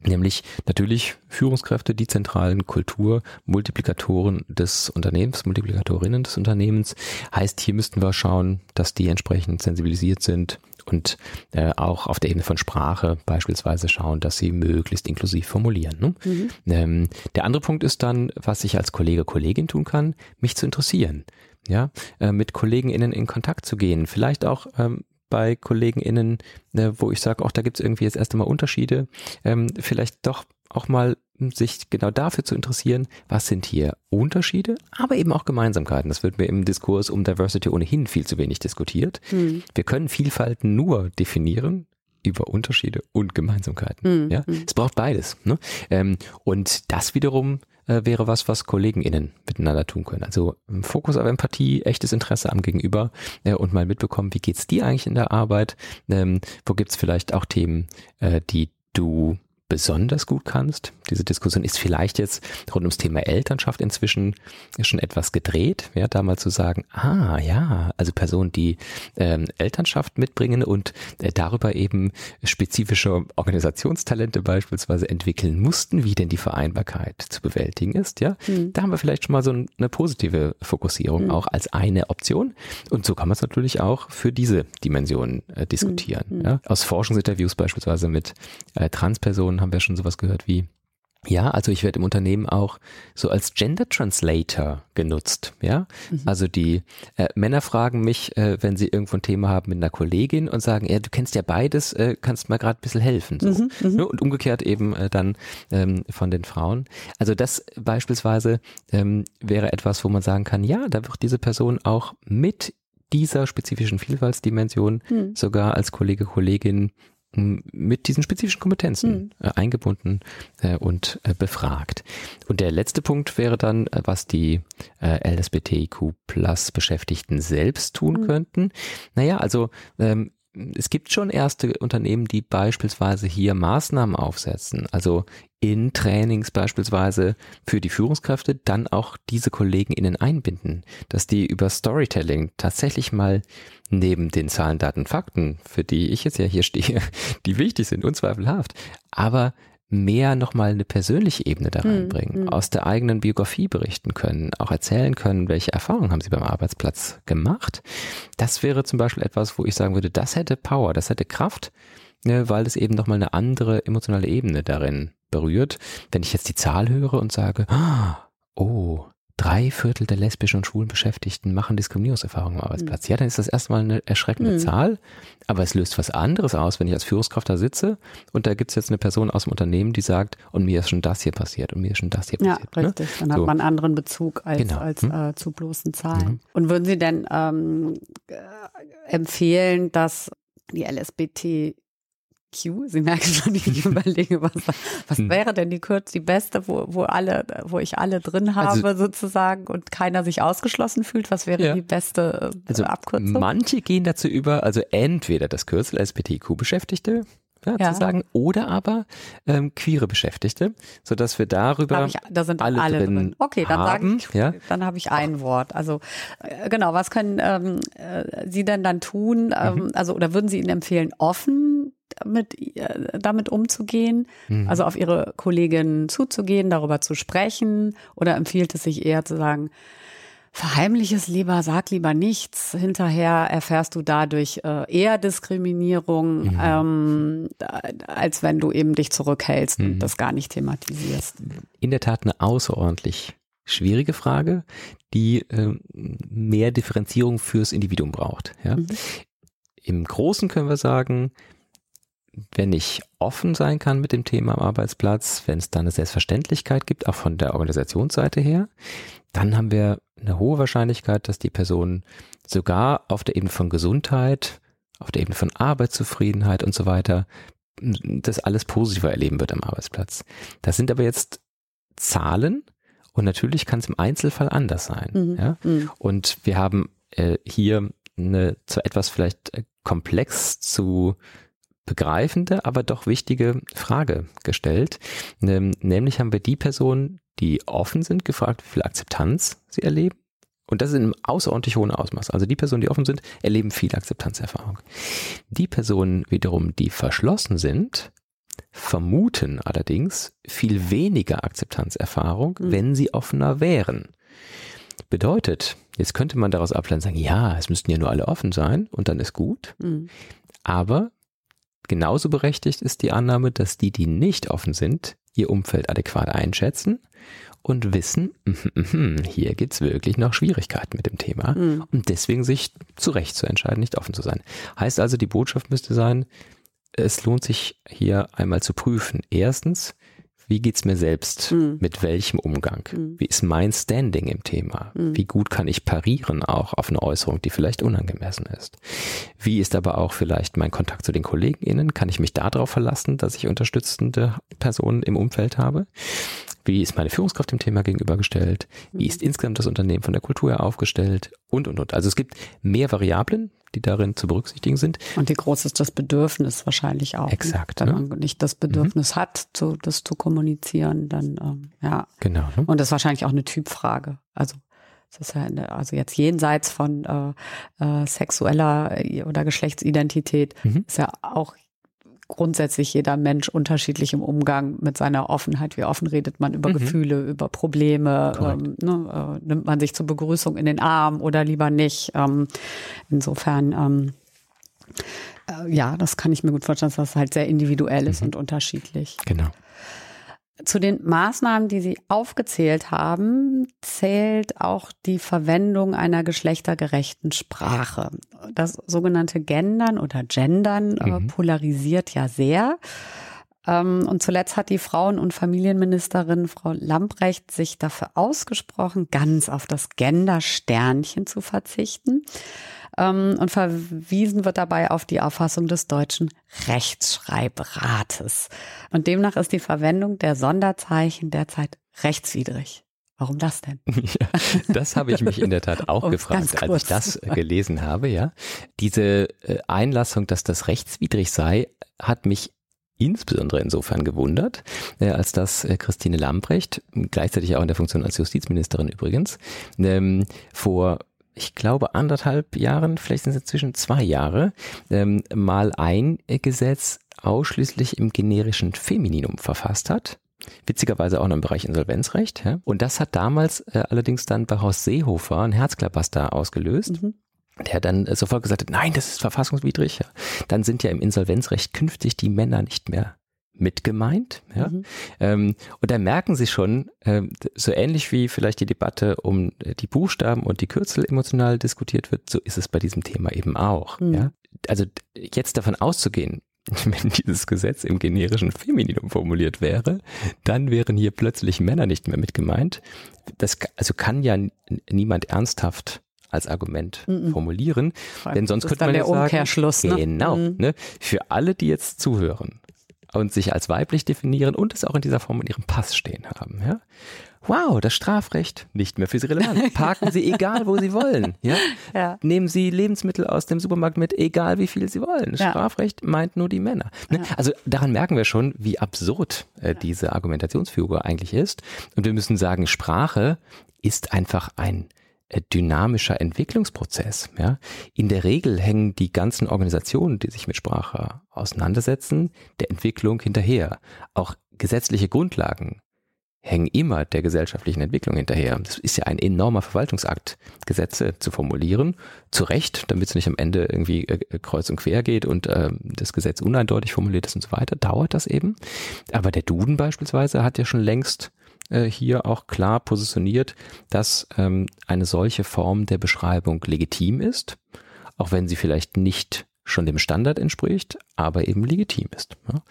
Nämlich natürlich Führungskräfte, die zentralen Kultur, Multiplikatoren des Unternehmens, Multiplikatorinnen des Unternehmens. Heißt, hier müssten wir schauen, dass die entsprechend sensibilisiert sind, und äh, auch auf der Ebene von Sprache beispielsweise schauen, dass sie möglichst inklusiv formulieren. Ne? Mhm. Ähm, der andere Punkt ist dann, was ich als Kollege, Kollegin tun kann, mich zu interessieren. Ja, äh, mit KollegenInnen in Kontakt zu gehen, vielleicht auch ähm, bei KollegenInnen, äh, wo ich sage, auch da gibt es irgendwie jetzt erst einmal Unterschiede, ähm, vielleicht doch auch mal sich genau dafür zu interessieren, was sind hier Unterschiede, aber eben auch Gemeinsamkeiten. Das wird mir im Diskurs um Diversity ohnehin viel zu wenig diskutiert. Hm. Wir können Vielfalt nur definieren über Unterschiede und Gemeinsamkeiten. Hm. Ja, hm. es braucht beides. Ne? Ähm, und das wiederum äh, wäre was, was KollegenInnen miteinander tun können. Also Fokus auf Empathie, echtes Interesse am Gegenüber äh, und mal mitbekommen, wie geht's dir eigentlich in der Arbeit? Ähm, wo gibt's vielleicht auch Themen, äh, die du besonders gut kannst. Diese Diskussion ist vielleicht jetzt rund ums Thema Elternschaft inzwischen schon etwas gedreht, ja, da mal zu sagen, ah ja, also Personen, die ähm, Elternschaft mitbringen und äh, darüber eben spezifische Organisationstalente beispielsweise entwickeln mussten, wie denn die Vereinbarkeit zu bewältigen ist, ja, mhm. da haben wir vielleicht schon mal so eine positive Fokussierung mhm. auch als eine Option und so kann man es natürlich auch für diese Dimension äh, diskutieren. Mhm. Ja. Aus Forschungsinterviews beispielsweise mit äh, Transpersonen haben wir schon sowas gehört wie, ja, also ich werde im Unternehmen auch so als Gender Translator genutzt, ja. Mhm. Also die äh, Männer fragen mich, äh, wenn sie irgendwo ein Thema haben mit einer Kollegin und sagen, ja, du kennst ja beides, äh, kannst mal gerade ein bisschen helfen. So. Mhm, mhm. und umgekehrt eben äh, dann ähm, von den Frauen. Also das beispielsweise ähm, wäre etwas, wo man sagen kann, ja, da wird diese Person auch mit dieser spezifischen Vielfaltsdimension mhm. sogar als Kollege, Kollegin mit diesen spezifischen Kompetenzen mhm. eingebunden äh, und äh, befragt. Und der letzte Punkt wäre dann, äh, was die äh, LSBTIQ Plus Beschäftigten selbst tun mhm. könnten. Naja, also ähm, es gibt schon erste Unternehmen, die beispielsweise hier Maßnahmen aufsetzen, also in Trainings beispielsweise für die Führungskräfte dann auch diese Kollegen innen einbinden, dass die über Storytelling tatsächlich mal neben den Zahlen, Daten, Fakten, für die ich jetzt ja hier stehe, die wichtig sind, unzweifelhaft, aber mehr nochmal eine persönliche Ebene da hm, reinbringen, mhm. aus der eigenen Biografie berichten können, auch erzählen können, welche Erfahrungen haben sie beim Arbeitsplatz gemacht. Das wäre zum Beispiel etwas, wo ich sagen würde, das hätte Power, das hätte Kraft, ne, weil es eben nochmal eine andere emotionale Ebene darin berührt. Wenn ich jetzt die Zahl höre und sage, oh, drei Viertel der lesbischen und schwulen Beschäftigten machen Diskriminierungserfahrungen am Arbeitsplatz. Mhm. Ja, dann ist das erstmal eine erschreckende mhm. Zahl, aber es löst was anderes aus, wenn ich als Führungskraft da sitze und da gibt es jetzt eine Person aus dem Unternehmen, die sagt, und mir ist schon das hier passiert und mir ist schon das hier passiert. Ja, richtig. Ne? Dann hat so. man einen anderen Bezug als, genau. als hm? äh, zu bloßen Zahlen. Mhm. Und würden Sie denn ähm, äh, empfehlen, dass die LSBT Q. Sie merken schon, ich überlege, was, was hm. wäre denn die Kürze, die beste, wo, wo alle, wo ich alle drin habe also, sozusagen und keiner sich ausgeschlossen fühlt. Was wäre ja. die beste äh, also Abkürzung? Manche gehen dazu über, also entweder das Kürzel SPTQ-Beschäftigte, ja, ja. zu sagen, oder aber ähm, queere Beschäftigte, so dass wir darüber ich, da sind alle, alle drin, drin. Okay, dann haben, ich, ja? dann habe ich ein Wort. Also äh, genau, was können ähm, äh, Sie denn dann tun? Ähm, mhm. Also oder würden Sie Ihnen empfehlen, offen damit, äh, damit umzugehen, mhm. also auf ihre Kolleginnen zuzugehen, darüber zu sprechen oder empfiehlt es sich eher zu sagen, Verheimlich es lieber, sag lieber nichts. Hinterher erfährst du dadurch äh, eher Diskriminierung, mhm. ähm, als wenn du eben dich zurückhältst mhm. und das gar nicht thematisierst. In der Tat eine außerordentlich schwierige Frage, die äh, mehr Differenzierung fürs Individuum braucht. Ja? Mhm. Im Großen können wir sagen, wenn ich offen sein kann mit dem Thema am Arbeitsplatz, wenn es da eine Selbstverständlichkeit gibt, auch von der Organisationsseite her, dann haben wir eine hohe Wahrscheinlichkeit, dass die Person sogar auf der Ebene von Gesundheit, auf der Ebene von Arbeitszufriedenheit und so weiter, das alles positiver erleben wird am Arbeitsplatz. Das sind aber jetzt Zahlen und natürlich kann es im Einzelfall anders sein. Mhm. Ja? Mhm. Und wir haben äh, hier eine zu etwas vielleicht äh, komplex zu begreifende, aber doch wichtige Frage gestellt. Ähm, nämlich haben wir die Personen, die offen sind, gefragt, wie viel Akzeptanz sie erleben. Und das ist in einem außerordentlich hohen Ausmaß. Also die Personen, die offen sind, erleben viel Akzeptanzerfahrung. Die Personen wiederum, die verschlossen sind, vermuten allerdings viel weniger Akzeptanzerfahrung, mhm. wenn sie offener wären. Bedeutet, jetzt könnte man daraus ableiten sagen, ja, es müssten ja nur alle offen sein und dann ist gut. Mhm. Aber genauso berechtigt ist die Annahme, dass die, die nicht offen sind, ihr Umfeld adäquat einschätzen und wissen, hier gibt's wirklich noch Schwierigkeiten mit dem Thema mhm. und deswegen sich zu Recht zu entscheiden, nicht offen zu sein. Heißt also, die Botschaft müsste sein, es lohnt sich hier einmal zu prüfen. Erstens, wie geht's mir selbst? Mhm. Mit welchem Umgang? Mhm. Wie ist mein Standing im Thema? Mhm. Wie gut kann ich parieren auch auf eine Äußerung, die vielleicht unangemessen ist? Wie ist aber auch vielleicht mein Kontakt zu den KollegInnen? Kann ich mich darauf verlassen, dass ich unterstützende Personen im Umfeld habe? Wie ist meine Führungskraft dem Thema gegenübergestellt? Wie ist mhm. insgesamt das Unternehmen von der Kultur her aufgestellt? Und, und, und. Also es gibt mehr Variablen, die darin zu berücksichtigen sind. Und wie groß ist das Bedürfnis wahrscheinlich auch? Ne? Exakt. Wenn ne? man nicht das Bedürfnis mhm. hat, zu, das zu kommunizieren, dann, ähm, ja. Genau. Ne? Und das ist wahrscheinlich auch eine Typfrage. Also, das ist ja eine, also jetzt jenseits von äh, äh, sexueller oder Geschlechtsidentität mhm. ist ja auch grundsätzlich jeder Mensch unterschiedlich im Umgang mit seiner Offenheit. Wie offen redet man über mhm. Gefühle, über Probleme? Ähm, ne, äh, nimmt man sich zur Begrüßung in den Arm oder lieber nicht? Ähm, insofern, ähm, äh, ja, das kann ich mir gut vorstellen, dass das halt sehr individuell ist mhm. und unterschiedlich. Genau. Zu den Maßnahmen, die Sie aufgezählt haben, zählt auch die Verwendung einer geschlechtergerechten Sprache. Das sogenannte Gendern oder Gendern äh, mhm. polarisiert ja sehr. Ähm, und zuletzt hat die Frauen- und Familienministerin Frau Lamprecht sich dafür ausgesprochen, ganz auf das Gender-Sternchen zu verzichten und verwiesen wird dabei auf die Auffassung des deutschen Rechtschreibrates. Und demnach ist die Verwendung der Sonderzeichen derzeit rechtswidrig. Warum das denn? Ja, das habe ich mich in der Tat auch gefragt, als ich das äh, gelesen habe, ja. Diese äh, Einlassung, dass das rechtswidrig sei, hat mich insbesondere insofern gewundert, äh, als dass Christine Lambrecht, gleichzeitig auch in der Funktion als Justizministerin übrigens, ähm, vor ich glaube, anderthalb Jahren, vielleicht sind es inzwischen zwei Jahre, ähm, mal ein Gesetz ausschließlich im generischen Femininum verfasst hat. Witzigerweise auch noch im Bereich Insolvenzrecht. Ja? Und das hat damals äh, allerdings dann bei Horst Seehofer ein Herzklabaster ausgelöst. Mhm der dann äh, sofort gesagt hat, nein, das ist verfassungswidrig. Dann sind ja im Insolvenzrecht künftig die Männer nicht mehr mit gemeint. Ja? Mhm. Ähm, und da merken Sie schon, äh, so ähnlich wie vielleicht die Debatte um die Buchstaben und die Kürzel emotional diskutiert wird, so ist es bei diesem Thema eben auch. Mhm. Ja? Also jetzt davon auszugehen, wenn dieses Gesetz im generischen Femininum formuliert wäre, dann wären hier plötzlich Männer nicht mehr mit gemeint. Das also kann ja niemand ernsthaft als Argument mm formulieren, denn sonst könnte man ja sagen, ne? genau, mm. ne, für alle, die jetzt zuhören und sich als weiblich definieren und es auch in dieser Form in ihrem Pass stehen haben. Ja? Wow, das Strafrecht nicht mehr für Sie relevant. Parken Sie egal, wo Sie wollen. Ja? ja? Nehmen Sie Lebensmittel aus dem Supermarkt mit, egal wie viel Sie wollen. Ja. Strafrecht meint nur die Männer. Ne? Also daran merken wir schon, wie absurd äh, diese Argumentationsfigur eigentlich ist. Und wir müssen sagen, Sprache ist einfach ein dynamischer Entwicklungsprozess. Ja? In der Regel hängen die ganzen Organisationen, die sich mit Sprache auseinandersetzen, der Entwicklung hinterher. Auch gesetzliche Grundlagen hängen immer der gesellschaftlichen Entwicklung hinterher. Das ist ja ein enormer Verwaltungsakt, Gesetze zu formulieren, zu Recht, damit es nicht am Ende irgendwie äh, kreuz und quer geht und äh, das Gesetz uneindeutig formuliert ist und so weiter, dauert das eben. Aber der Duden beispielsweise hat ja schon längst äh, hier auch klar positioniert, dass ähm, eine solche Form der Beschreibung legitim ist, auch wenn sie vielleicht nicht schon dem Standard entspricht, aber eben legitim ist. Ja?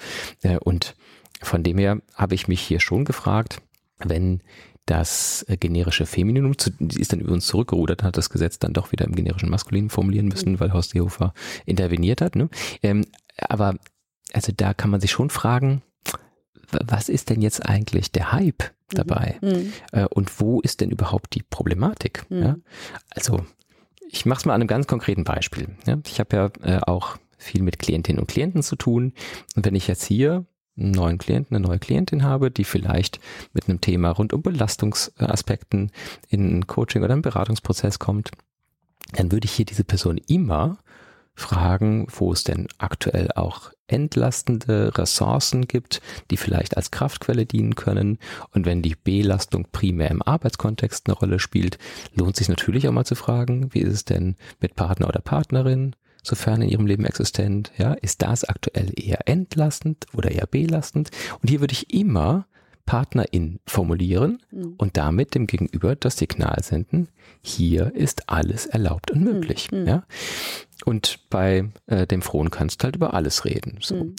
Äh, und von dem her habe ich mich hier schon gefragt, wenn das äh, generische Femininum ist dann übrigens zurückgerudert, hat das Gesetz dann doch wieder im generischen Maskulin formulieren müssen, weil Horst Seehofer interveniert hat. Ne? Ähm, aber also da kann man sich schon fragen, was ist denn jetzt eigentlich der Hype mhm. dabei? Mhm. Äh, und wo ist denn überhaupt die Problematik? Mhm. Ja? Also ich mache es mal an einem ganz konkreten Beispiel. Ja? Ich habe ja äh, auch viel mit Klientinnen und Klienten zu tun. Und wenn ich jetzt hier einen neuen Klienten, eine neue Klientin habe, die vielleicht mit einem Thema rund um Belastungsaspekten in ein Coaching oder einen Beratungsprozess kommt, dann würde ich hier diese Person immer fragen, wo es denn aktuell auch entlastende Ressourcen gibt, die vielleicht als Kraftquelle dienen können. Und wenn die Belastung primär im Arbeitskontext eine Rolle spielt, lohnt sich natürlich auch mal zu fragen, wie ist es denn mit Partner oder Partnerin? sofern in ihrem Leben existent, ja, ist das aktuell eher entlastend oder eher belastend? Und hier würde ich immer Partnerin formulieren mhm. und damit dem Gegenüber das Signal senden, hier ist alles erlaubt und möglich. Mhm. Ja? Und bei äh, dem Frohen kannst du halt über alles reden. So.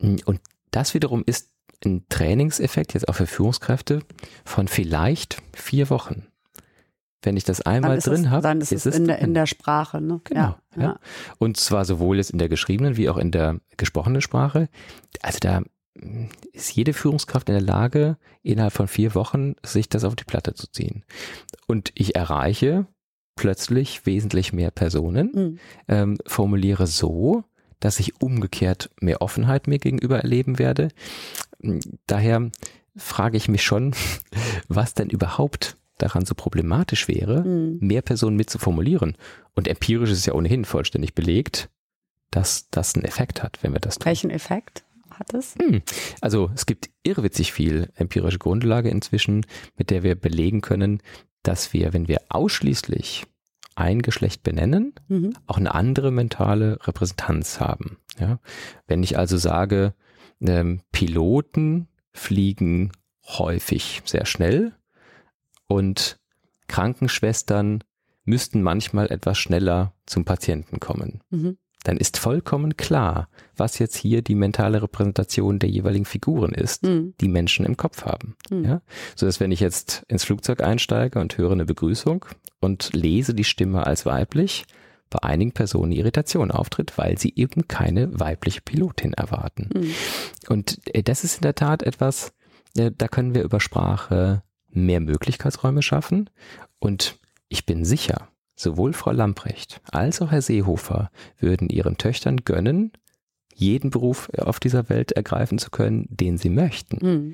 Mhm. Und das wiederum ist ein Trainingseffekt jetzt auch für Führungskräfte von vielleicht vier Wochen. Wenn ich das einmal drin habe, dann ist, ist es in der, in der Sprache. Ne? Genau. Ja, ja. Und zwar sowohl jetzt in der geschriebenen wie auch in der gesprochenen Sprache. Also da ist jede Führungskraft in der Lage, innerhalb von vier Wochen sich das auf die Platte zu ziehen. Und ich erreiche plötzlich wesentlich mehr Personen, mhm. ähm, formuliere so, dass ich umgekehrt mehr Offenheit mir gegenüber erleben werde. Daher frage ich mich schon, was denn überhaupt daran so problematisch wäre, mhm. mehr Personen mit zu formulieren. Und empirisch ist es ja ohnehin vollständig belegt, dass das einen Effekt hat, wenn wir das tun. Welchen Effekt hat es? Hm. Also es gibt irrwitzig viel empirische Grundlage inzwischen, mit der wir belegen können, dass wir, wenn wir ausschließlich ein Geschlecht benennen, mhm. auch eine andere mentale Repräsentanz haben. Ja? Wenn ich also sage, ähm, Piloten fliegen häufig sehr schnell, und Krankenschwestern müssten manchmal etwas schneller zum Patienten kommen. Mhm. Dann ist vollkommen klar, was jetzt hier die mentale Repräsentation der jeweiligen Figuren ist, mhm. die Menschen im Kopf haben. Mhm. Ja? So dass wenn ich jetzt ins Flugzeug einsteige und höre eine Begrüßung und lese die Stimme als weiblich, bei einigen Personen Irritation auftritt, weil sie eben keine weibliche Pilotin erwarten. Mhm. Und äh, das ist in der Tat etwas, äh, da können wir über Sprache mehr Möglichkeitsräume schaffen. Und ich bin sicher, sowohl Frau Lamprecht als auch Herr Seehofer würden ihren Töchtern gönnen, jeden Beruf auf dieser Welt ergreifen zu können, den sie möchten. Mhm.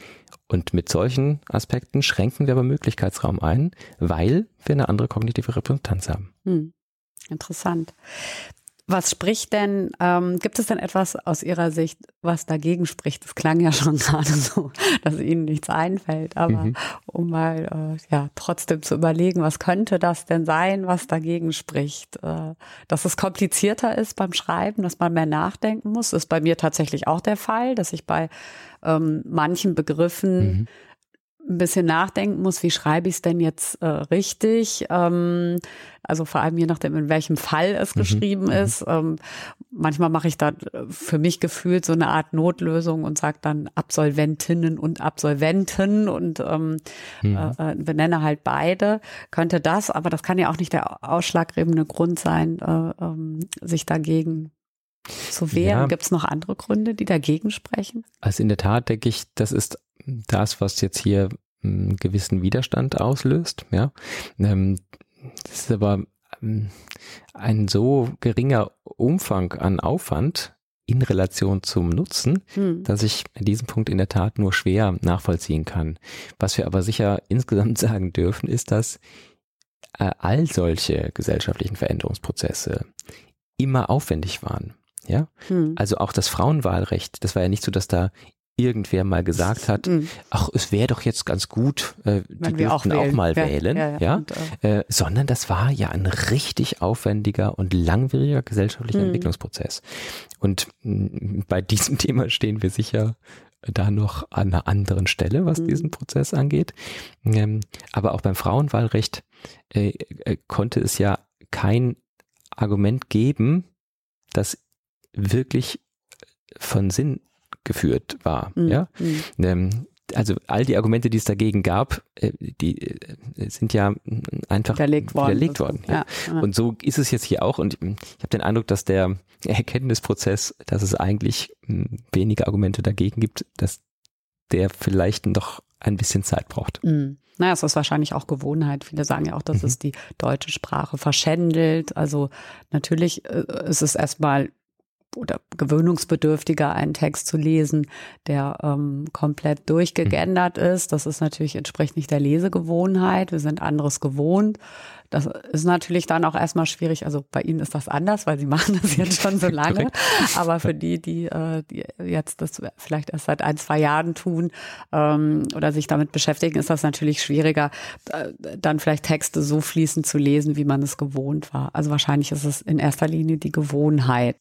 Und mit solchen Aspekten schränken wir aber Möglichkeitsraum ein, weil wir eine andere kognitive Repräsentanz haben. Mhm. Interessant. Was spricht denn, ähm, gibt es denn etwas aus Ihrer Sicht, was dagegen spricht? Es klang ja schon gerade so, dass Ihnen nichts einfällt, aber mhm. um mal äh, ja trotzdem zu überlegen, was könnte das denn sein, was dagegen spricht? Äh, dass es komplizierter ist beim Schreiben, dass man mehr nachdenken muss, ist bei mir tatsächlich auch der Fall, dass ich bei ähm, manchen Begriffen mhm ein bisschen nachdenken muss, wie schreibe ich es denn jetzt äh, richtig? Ähm, also vor allem je nachdem, in welchem Fall es mhm. geschrieben mhm. ist. Ähm, manchmal mache ich da für mich gefühlt so eine Art Notlösung und sage dann Absolventinnen und Absolventen und ähm, mhm. äh, äh, benenne halt beide. Könnte das, aber das kann ja auch nicht der ausschlaggebende Grund sein, äh, ähm, sich dagegen zu wehren. Ja. Gibt es noch andere Gründe, die dagegen sprechen? Also in der Tat denke ich, das ist das, was jetzt hier einen gewissen Widerstand auslöst. Ja, ähm, das ist aber ähm, ein so geringer Umfang an Aufwand in Relation zum Nutzen, hm. dass ich in diesem Punkt in der Tat nur schwer nachvollziehen kann. Was wir aber sicher insgesamt sagen dürfen, ist, dass äh, all solche gesellschaftlichen Veränderungsprozesse immer aufwendig waren. Ja, hm. also auch das Frauenwahlrecht, das war ja nicht so, dass da irgendwer mal gesagt hat, Mhm. ach, es wäre doch jetzt ganz gut, äh, die auch dürften auch, wählen. mal Ja, wählen, ja, ja, ja. Und, äh, sondern das war ja ein richtig aufwendiger und langwieriger gesellschaftlicher Mhm. Entwicklungsprozess. Und mh, bei diesem Thema stehen wir sicher da noch an einer anderen Stelle, was Mhm. diesen Prozess angeht. Ähm, aber auch beim Frauenwahlrecht äh, äh, konnte es ja kein Argument geben, das wirklich von Sinn geführt war. Mhm. Ja? Mhm. Ähm, also all die Argumente, die es dagegen gab, äh, die äh, sind ja einfach Widerlegt worden. widerlegt worden. Ja. Ja. Und so ist es jetzt hier auch. Und ich habe den Eindruck, dass der Erkenntnisprozess, dass es eigentlich mh, wenige Argumente dagegen gibt, dass der vielleicht noch ein bisschen Zeit braucht. Mhm. Naja, es ist wahrscheinlich auch Gewohnheit. Viele sagen ja auch, dass Mhm. es die deutsche Sprache verschändelt. Also natürlich äh, ist es erstmal oder gewöhnungsbedürftiger, einen Text zu lesen, der ähm, komplett durchgegendert ist. Das ist natürlich entspricht nicht der Lesegewohnheit. Wir sind anderes gewohnt. Das ist natürlich dann auch erstmal schwierig. Also bei Ihnen ist das anders, weil Sie machen das jetzt schon so lange. Aber für die, die, äh, die jetzt das vielleicht erst seit ein, zwei Jahren tun ähm, oder sich damit beschäftigen, ist das natürlich schwieriger, äh, dann vielleicht Texte so fließend zu lesen, wie man es gewohnt war. Also wahrscheinlich ist es in erster Linie die Gewohnheit.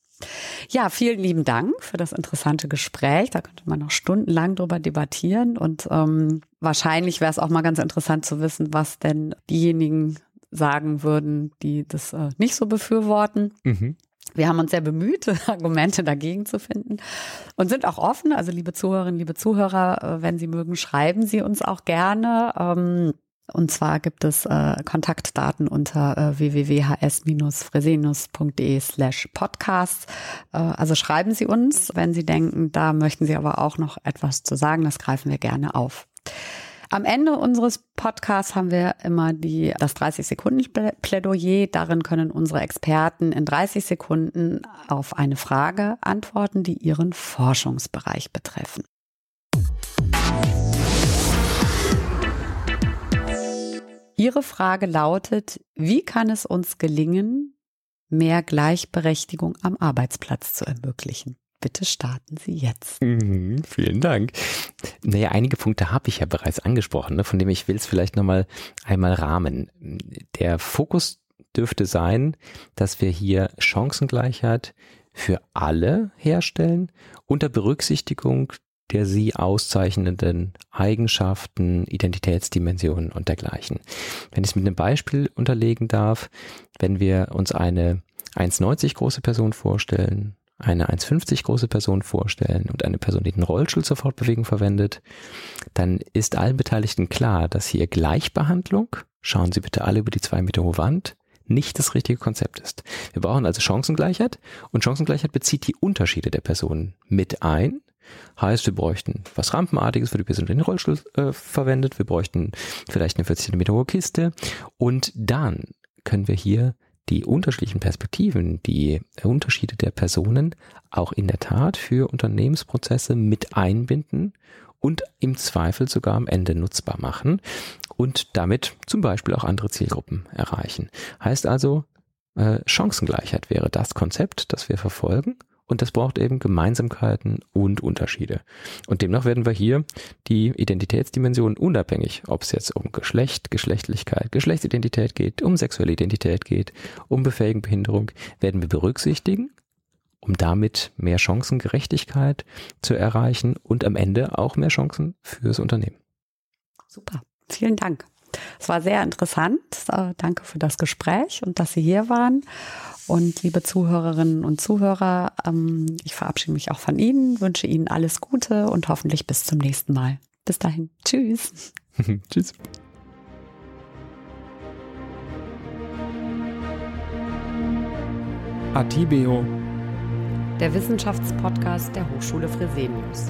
Ja, vielen lieben Dank für das interessante Gespräch. Da könnte man noch stundenlang drüber debattieren und ähm, wahrscheinlich wäre es auch mal ganz interessant zu wissen, was denn diejenigen sagen würden, die das äh, nicht so befürworten. Mhm. Wir haben uns sehr bemüht, Argumente dagegen zu finden und sind auch offen. Also liebe Zuhörerinnen, liebe Zuhörer, äh, wenn Sie mögen, schreiben Sie uns auch gerne. Ähm, Und zwar gibt es äh, Kontaktdaten unter äh, www.hs-fresenus.de slash podcast. Äh, also schreiben Sie uns, wenn Sie denken, da möchten Sie aber auch noch etwas zu sagen. Das greifen wir gerne auf. Am Ende unseres Podcasts haben wir immer die, das 30-Sekunden-Plädoyer. Darin können unsere Experten in 30 Sekunden auf eine Frage antworten, die ihren Forschungsbereich betreffen. Ihre Frage lautet, wie kann es uns gelingen, mehr Gleichberechtigung am Arbeitsplatz zu ermöglichen? Bitte starten Sie jetzt. Mhm, vielen Dank. Naja, einige Punkte habe ich ja bereits angesprochen, ne, von dem ich will es vielleicht nochmal einmal rahmen. Der Fokus dürfte sein, dass wir hier Chancengleichheit für alle herstellen unter Berücksichtigung der sie auszeichnenden Eigenschaften, Identitätsdimensionen und dergleichen. Wenn ich es mit einem Beispiel unterlegen darf, wenn wir uns eine 1,90 große Person vorstellen, eine 1,50 große Person vorstellen und eine Person, die den Rollstuhl zur Fortbewegung verwendet, dann ist allen Beteiligten klar, dass hier Gleichbehandlung, schauen Sie bitte alle über die zwei Meter hohe Wand, nicht das richtige Konzept ist. Wir brauchen also Chancengleichheit und Chancengleichheit bezieht die Unterschiede der Personen mit ein. Heißt, wir bräuchten was Rampenartiges für die Person, die den Rollstuhl äh, verwendet. Wir bräuchten vielleicht eine 40 cm hohe Kiste. Und dann können wir hier die unterschiedlichen Perspektiven, die Unterschiede der Personen auch in der Tat für Unternehmensprozesse mit einbinden und im Zweifel sogar am Ende nutzbar machen und damit zum Beispiel auch andere Zielgruppen erreichen. Heißt also, äh, Chancengleichheit wäre das Konzept, das wir verfolgen. Und das braucht eben Gemeinsamkeiten und Unterschiede. Und demnach werden wir hier die Identitätsdimension unabhängig, ob es jetzt um Geschlecht, Geschlechtlichkeit, Geschlechtsidentität geht, um sexuelle Identität geht, um Befähigung, Behinderung, werden wir berücksichtigen, um damit mehr Chancengerechtigkeit zu erreichen und am Ende auch mehr Chancen fürs Unternehmen. Super, vielen Dank. Es war sehr interessant. Danke für das Gespräch und dass Sie hier waren. Und liebe Zuhörerinnen und Zuhörer, ähm, ich verabschiede mich auch von Ihnen, wünsche Ihnen alles Gute und hoffentlich bis zum nächsten Mal. Bis dahin. Tschüss. Tschüss. Atibeo. Der Wissenschaftspodcast der Hochschule Fresenius.